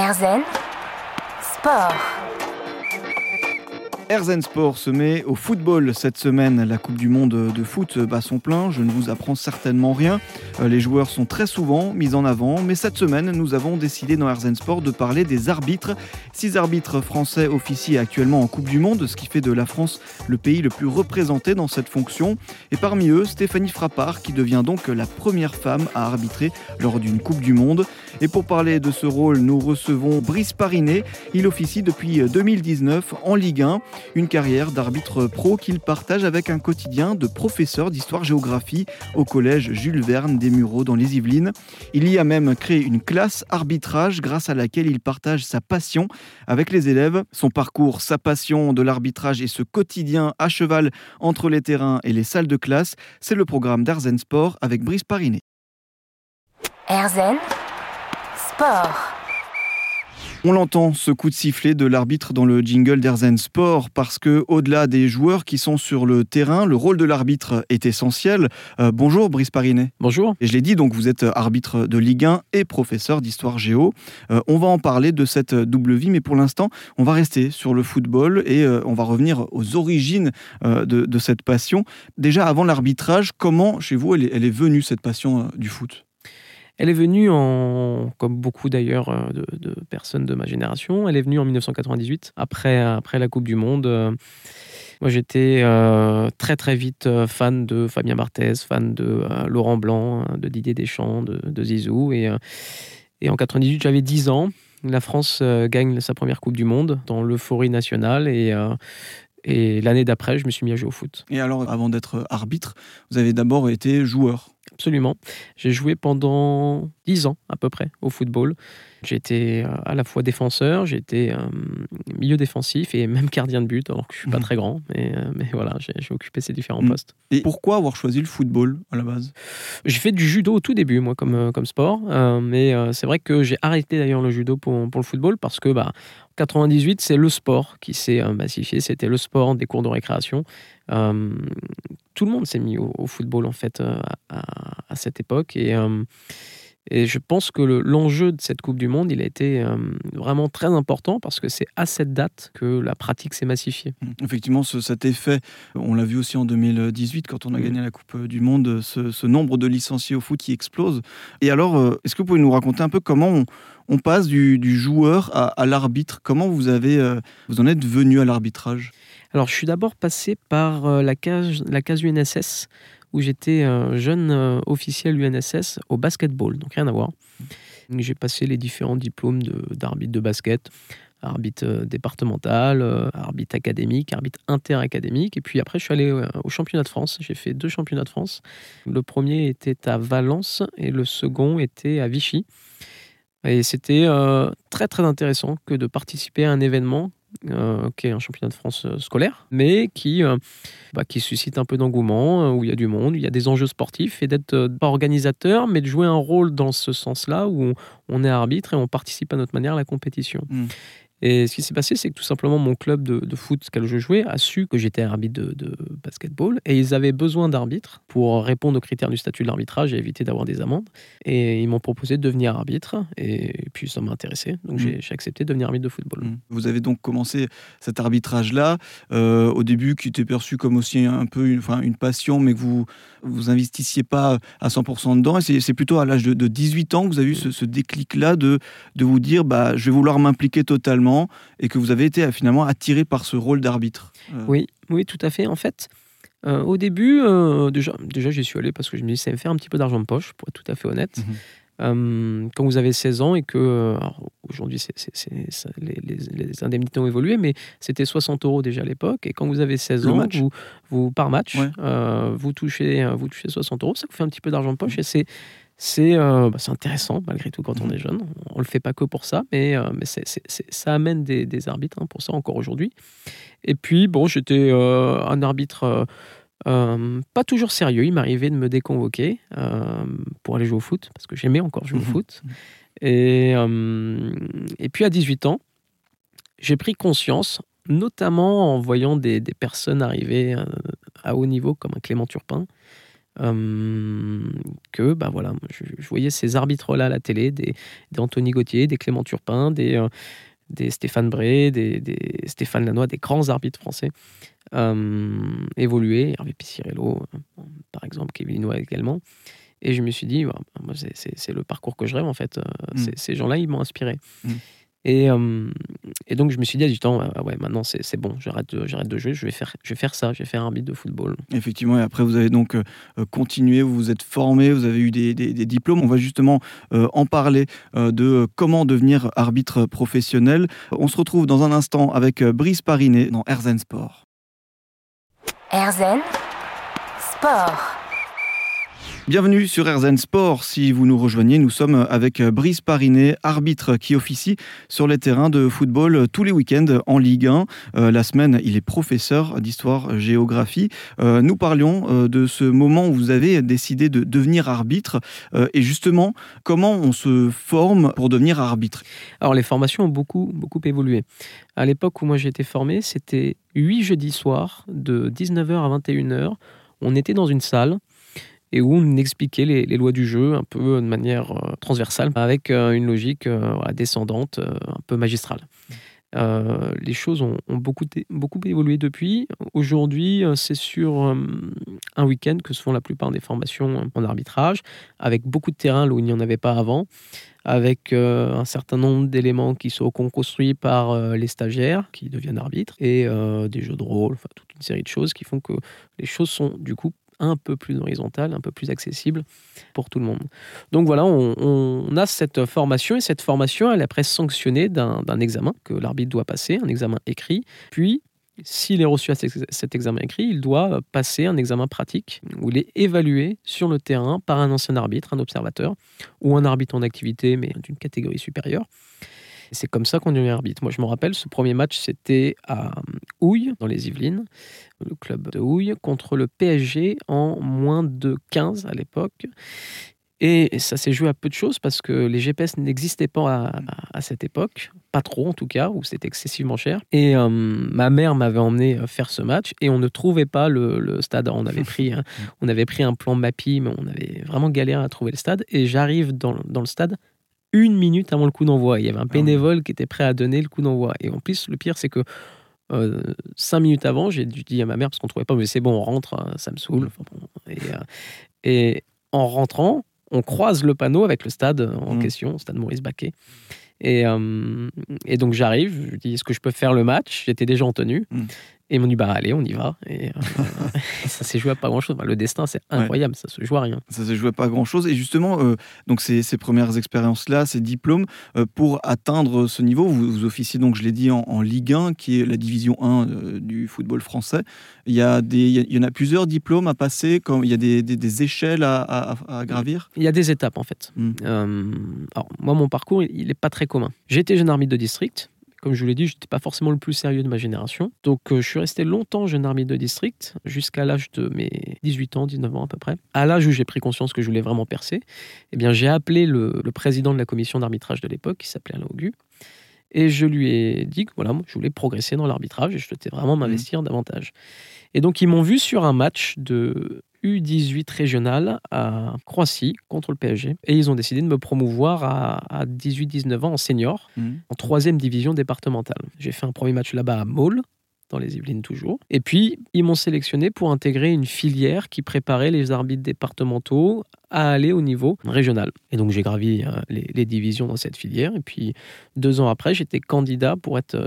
Erzen Sport. Erzen Sport se met au football cette semaine. La Coupe du Monde de foot bat son plein. Je ne vous apprends certainement rien. Euh, Les joueurs sont très souvent mis en avant. Mais cette semaine, nous avons décidé dans Erzen Sport de parler des arbitres. Six arbitres français officient actuellement en Coupe du Monde, ce qui fait de la France le pays le plus représenté dans cette fonction. Et parmi eux, Stéphanie Frappard, qui devient donc la première femme à arbitrer lors d'une Coupe du Monde. Et pour parler de ce rôle, nous recevons Brice Parinet. Il officie depuis 2019 en Ligue 1 une carrière d'arbitre pro qu'il partage avec un quotidien de professeur d'histoire-géographie au collège Jules Verne des Mureaux dans les Yvelines. Il y a même créé une classe arbitrage grâce à laquelle il partage sa passion avec les élèves. Son parcours, sa passion de l'arbitrage et ce quotidien à cheval entre les terrains et les salles de classe, c'est le programme d'Arzen Sport avec Brice Parinet. Erzen Sport. On l'entend, ce coup de sifflet de l'arbitre dans le jingle d'Erzen Sport, parce que au-delà des joueurs qui sont sur le terrain, le rôle de l'arbitre est essentiel. Euh, bonjour Brice Parinet. Bonjour. Et je l'ai dit, donc vous êtes arbitre de Ligue 1 et professeur d'histoire géo. Euh, on va en parler de cette double vie, mais pour l'instant, on va rester sur le football et euh, on va revenir aux origines de, de cette passion. Déjà, avant l'arbitrage, comment chez vous elle est, elle est venue cette passion du foot? Elle est venue en, comme beaucoup d'ailleurs euh, de, personnes de ma génération, elle est venue en 1998, après, après la Coupe du Monde. Euh, Moi, j'étais euh, très très vite fan de Fabien Barthez, fan de Laurent Blanc, euh, de Didier Deschamps, de, Zizou. Et, en 98, j'avais 10 ans. La France gagne sa première Coupe du Monde dans l'euphorie nationale. Et, et l'année d'après, je me suis mis à jouer au foot. Et alors, avant d'être arbitre, vous avez d'abord été joueur. Absolument. J'ai joué pendant 10 ans à peu près au football. Été euh, à la fois défenseur, été euh, milieu défensif et même gardien de but, alors que je suis pas Mhm. très grand. Mais, euh, mais voilà, j'ai occupé ces différents Mhm. postes. Et pourquoi avoir choisi le football à la base? J'ai fait du judo au tout début, moi, comme, comme sport. euh, mais c'est vrai que j'ai arrêté d'ailleurs le judo pour, pour le football parce que bah, en 98, c'est le sport qui s'est massifié. C'était le sport des cours de récréation. Euh, tout le monde s'est mis au, au football en fait euh, à, à cette époque. Et, euh, et je pense que le- l'enjeu de cette Coupe du Monde, il a été euh, vraiment très important parce que c'est à cette date que la pratique s'est massifiée. Effectivement, ce- cet effet, on l'a vu aussi en 2018 quand on a Mhm. gagné la Coupe du Monde, ce, ce nombre de licenciés au foot qui explose. Et alors, euh, est-ce que vous pouvez nous raconter un peu comment on, on passe du, du joueur à, à l'arbitre? Comment vous avez, euh, vous en êtes venu à l'arbitrage? Alors, je suis d'abord passé par la case, la case UNSS, où j'étais un jeune euh, officiel UNSS au basketball, donc rien à voir. J'ai passé les différents diplômes d'arbitre de, basket, arbitre euh, départemental, euh, arbitre académique, arbitre interacadémique. Et puis après, je suis allé euh, au championnat de France. J'ai fait deux championnats de France. Le premier était à Valence et le second était à Vichy. Et c'était euh, très très intéressant que de participer à un événement euh, qui est un championnat de France euh, scolaire, mais qui, euh, bah, qui suscite un peu d'engouement, euh, où il y a du monde, il y a des enjeux sportifs, et d'être euh, pas organisateur, mais de jouer un rôle dans ce sens-là, où on, est arbitre et on participe à notre manière à la compétition. Mm. Et ce qui s'est passé, c'est que tout simplement mon club de, de foot auquel je jouais a su que j'étais arbitre de, de basketball et ils avaient besoin d'arbitres pour répondre aux critères du statut de l'arbitrage et éviter d'avoir des amendes. Et ils m'ont proposé de devenir arbitre et puis ça m'a intéressé. Donc j'ai j'ai accepté de devenir arbitre de football. Mm. Vous avez donc commencé cet arbitrage-là, euh, au début qui était perçu comme aussi un peu une, enfin, une passion, mais que vous vous investissiez pas à 100% dedans. Et c'est- c'est plutôt à l'âge de, de 18 ans que vous avez eu ce, ce déclic-là de, de vous dire bah, je vais vouloir m'impliquer totalement et que vous avez été euh, finalement attiré par ce rôle d'arbitre. Euh, Oui, oui, tout à fait. En fait, euh, au début, euh, déjà, déjà j'y suis allé parce que je me dis ça me faire un petit peu d'argent de poche, pour être tout à fait honnête. Mhm. Quand vous avez 16 ans et que, aujourd'hui, les, les- les indemnités ont évolué, mais c'était 60 euros déjà à l'époque. Et quand vous avez 16 Le ans, match vous, vous, par match, Ouais. vous, touchez, vous touchez 60 euros, ça vous fait un petit peu d'argent de poche et c'est. C'est euh, bah, c'est intéressant malgré tout quand on Mhm. est jeune. On ne le fait pas que pour ça, mais, euh, mais ça amène des, des arbitres hein, pour ça encore aujourd'hui. Et puis, bon, j'étais euh, un arbitre pas toujours sérieux. Il m'arrivait de me déconvoquer pour aller jouer au foot, parce que j'aimais encore jouer au foot. Et, et puis, à 18 ans, j'ai pris conscience, notamment en voyant des, des personnes arriver à haut niveau, comme un Clément Turpin, euh, que bah voilà, je, je voyais ces arbitres-là à la télé, des, des Anthony Gauthier, des Clément Turpin, des, euh, des Stéphane Bray, des, des Stéphane Lannoy, des grands arbitres français euh, évoluer, Hervé Piscirello, euh, par exemple, Kevin Linois également. Et je me suis dit, moi, c'est- le parcours que je rêve en fait. Mm. Ces gens-là, ils m'ont inspiré. Mm. Et, euh, et donc je me suis dit à du temps, ah ouais, maintenant c'est c'est bon, j'arrête de, j'arrête de jouer, je vais, faire, je vais faire ça, je vais faire arbitre de football. Effectivement, et après vous avez donc euh, euh, continué, vous vous êtes formé, vous avez eu des, des- des diplômes. On va justement euh, en parler euh, de euh, comment devenir arbitre professionnel. On se retrouve dans un instant avec euh, Brice Parinet dans Erzen Sport. Erzen Sport. Bienvenue sur Erzen Sport. Si vous nous rejoignez, nous sommes avec Brice Parinet, arbitre qui officie sur les terrains de football tous les week-ends en Ligue 1. Euh, la semaine, il est professeur d'histoire-géographie. Euh, nous parlions euh, de ce moment où vous avez décidé de devenir arbitre et justement comment on se forme pour devenir arbitre? Alors les formations ont beaucoup, beaucoup évolué. À l'époque où moi j'ai été formé, c'était 8 jeudis soirs de 19h à 21h. On était dans une salle et où on expliquait les, lois du jeu un peu de manière euh, transversale, avec euh, une logique euh, descendante, un peu magistrale. Les choses ont, beaucoup, beaucoup évolué depuis. Aujourd'hui, c'est sur un week-end que se font la plupart des formations en arbitrage, avec beaucoup de terrain là où il n'y en avait pas avant, avec un certain nombre d'éléments qui sont construits par les stagiaires qui deviennent arbitres, et des jeux de rôle, enfin toute une série de choses qui font que les choses sont du coup un peu plus horizontales, un peu plus accessibles pour tout le monde. Donc voilà, on, on a cette formation, et cette formation, elle est après sanctionnée d'un examen que l'arbitre doit passer, un examen écrit, puis s'il est reçu à cet examen écrit, il doit passer un examen pratique où il est évalué sur le terrain par un ancien arbitre, un observateur, ou un arbitre en activité, mais d'une catégorie supérieure. Et C'est comme ça qu'on devient arbitre. Moi, je me rappelle, ce premier match, c'était à Houille, dans les Yvelines, le club de Houille, contre le PSG en moins de 15 à l'époque. Et ça s'est joué à peu de choses parce que les GPS n'existaient pas à, cette époque, pas trop en tout cas, où c'était excessivement cher. Et euh, ma mère m'avait emmené euh, faire ce match et on ne trouvait pas le, le stade. On avait pris, un- on avait pris un plan Mappy, mais on avait vraiment galéré à trouver le stade. Et j'arrive dans, dans le stade une minute avant le coup d'envoi. Il y avait un Ah bénévole qui était prêt à donner le coup d'envoi. Et en plus, le pire, c'est que euh, cinq minutes avant, j'ai dû dire à ma mère parce qu'on trouvait pas, mais c'est bon, on rentre, hein, ça me saoule. Enfin bon, et, euh, et en rentrant, on croise le panneau avec le stade en Mm. question, stade Maurice Baquet. Et, euh, et donc j'arrive, je dis est-ce que je peux faire le match? J'étais déjà en tenue. Mm. Et ils m'ont dit bah allez, on y va. Et, euh, ça s'est joué à pas grand-chose. Le destin, c'est incroyable, ça se joue à rien. Ça se jouait pas grand chose. Et justement, euh, donc ces, ces premières expériences-là, ces diplômes, euh, pour atteindre ce niveau, vous, vous officiez donc, je l'ai dit, en, en Ligue 1, qui est la division 1 euh, du football français. Il y, a des, il y en a plusieurs diplômes à passer, comme, il y a des, des- des échelles à, à- à gravir? Il y a des étapes en fait. Mm. Euh, alors moi, mon parcours, il n'est pas très commun. Été jeune arbitre de district. Comme je vous l'ai dit, je n'étais pas forcément le plus sérieux de ma génération. Donc, euh, je suis resté longtemps jeune arbitre de district, jusqu'à l'âge de mes 18 ans, 19 ans à peu près. À l'âge où j'ai pris conscience que je voulais vraiment percer, eh bien, j'ai appelé le, le président de la commission d'arbitrage de l'époque, qui s'appelait Alain Augu, et je lui ai dit que voilà, moi, je voulais progresser dans l'arbitrage et je souhaitais vraiment m'investir davantage. Et donc, ils m'ont vu sur un match de U18 régional à Croatie contre le PSG. Et ils ont décidé de me promouvoir à, à 18-19 ans en senior, Mhm. en troisième division départementale. J'ai fait un premier match là-bas à Maule, dans les Yvelines toujours. Et puis, ils m'ont sélectionné pour intégrer une filière qui préparait les arbitres départementaux à aller au niveau régional. Et donc, j'ai gravi euh, les, les divisions dans cette filière. Et puis, deux ans après, j'étais candidat pour être, euh,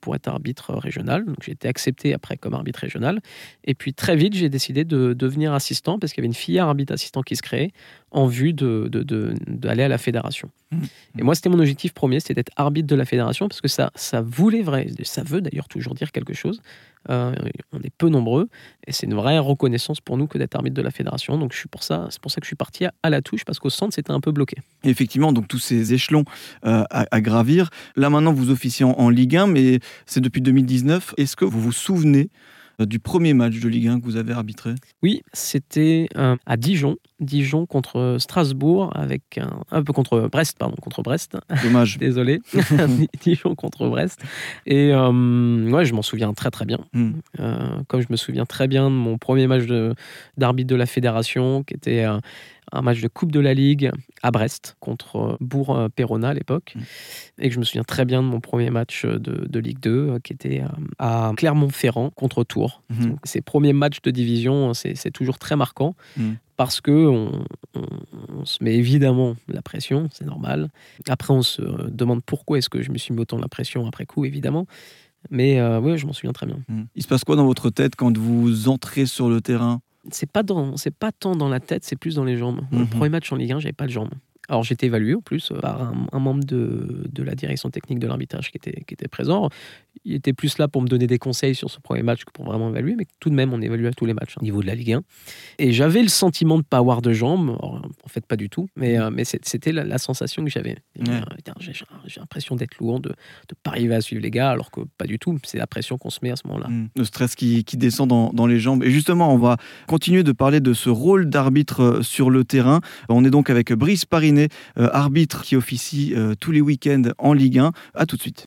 pour être arbitre régional. Donc, j'ai été accepté après comme arbitre régional. Et puis, très vite, j'ai décidé de devenir assistant parce qu'il y avait une filière arbitre assistant qui se créait en vue de, de- de- d'aller à la fédération. Mhm. Et moi, c'était mon objectif premier, c'était d'être arbitre de la fédération parce que ça, ça voulait vrai, ça veut d'ailleurs toujours dire quelque chose. Euh, on est peu nombreux et c'est une vraie reconnaissance pour nous que d'être arbitre de la fédération. Donc, je suis pour ça, c'est pour ça que je suis parti à, la touche parce qu'au centre, c'était un peu bloqué. Effectivement, donc tous ces échelons euh, à, gravir. Là maintenant, vous officiez en, en Ligue 1, mais c'est depuis 2019. Est-ce que vous vous souvenez du premier match de Ligue 1 que vous avez arbitré Oui, c'était euh, à Dijon, Dijon contre Strasbourg, avec un, un peu contre Brest, pardon, contre Brest. Dommage. Désolé, Dijon contre Brest. Et euh, ouais, je m'en souviens très très bien. Hmm. Euh, comme je me souviens très bien de mon premier match de- d'arbitre de, la fédération, qui était euh, un match de Coupe de la Ligue à Brest contre euh, Bourg-Perona à l'époque. Mm. Et que je me souviens très bien de mon premier match de, de Ligue 2, euh, qui était euh, à Clermont-Ferrand contre Tours. Mhm. Donc, ces premiers matchs de division, c'est toujours très marquant Mm. parce que on, on- on se met évidemment la pression, c'est normal. Après, on se demande pourquoi est-ce que je me suis mis autant la pression après coup, évidemment. Mais euh, oui, je m'en souviens très bien. Hmm. Il se passe quoi dans votre tête quand vous entrez sur le terrain? C'est pas dans, c'est pas tant dans la tête, c'est plus dans les jambes. Mhm. Le premier match en Ligue 1, j'avais pas de jambes. Alors j'étais évalué en plus euh, par un, un membre de, de la direction technique de l'arbitrage qui était, qui était présent. Il était plus là pour me donner des conseils sur ce premier match que pour vraiment évaluer, mais tout de même on évalue à tous les matchs hein, au niveau de la Ligue 1. Et j'avais le sentiment de pas avoir de jambes, en fait pas du tout, mais, euh, mais c'est- c'était la, la sensation que j'avais. Ouais. Euh, J'ai l'impression d'être lourd, de ne pas arriver à suivre les gars, alors que pas du tout. C'est la pression qu'on se met à ce moment-là. Hmm. Le stress qui, qui descend dans, dans les jambes. Et justement, on va continuer de parler de ce rôle d'arbitre euh, sur le terrain. On est donc avec Brice Parinet, euh, arbitre qui officie euh, tous les week-ends en Ligue 1. À tout de suite.